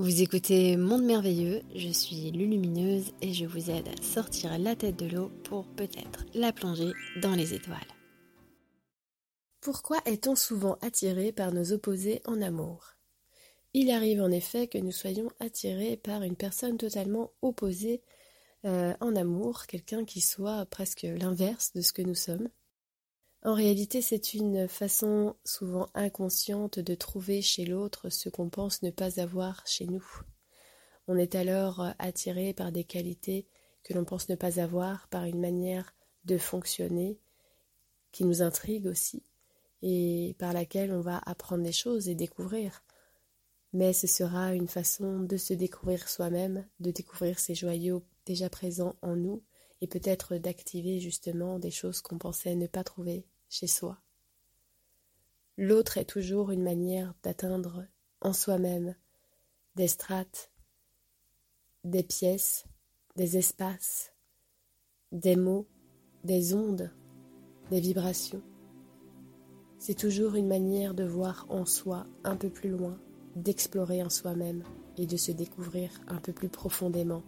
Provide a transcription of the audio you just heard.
Vous écoutez Monde Merveilleux, je suis Lulumineuse et je vous aide à sortir la tête de l'eau pour peut-être la plonger dans les étoiles. Pourquoi est-on souvent attiré par nos opposés en amour? Il arrive en effet que nous soyons attirés par une personne totalement opposée euh, en amour, quelqu'un qui soit presque l'inverse de ce que nous sommes. En réalité, c'est une façon souvent inconsciente de trouver chez l'autre ce qu'on pense ne pas avoir chez nous. On est alors attiré par des qualités que l'on pense ne pas avoir, par une manière de fonctionner qui nous intrigue aussi et par laquelle on va apprendre des choses et découvrir. Mais ce sera une façon de se découvrir soi-même, de découvrir ces joyaux déjà présents en nous et peut-être d'activer justement des choses qu'on pensait ne pas trouver chez soi. L'autre est toujours une manière d'atteindre en soi-même des strates, des pièces, des espaces, des mots, des ondes, des vibrations. C'est toujours une manière de voir en soi un peu plus loin, d'explorer en soi-même et de se découvrir un peu plus profondément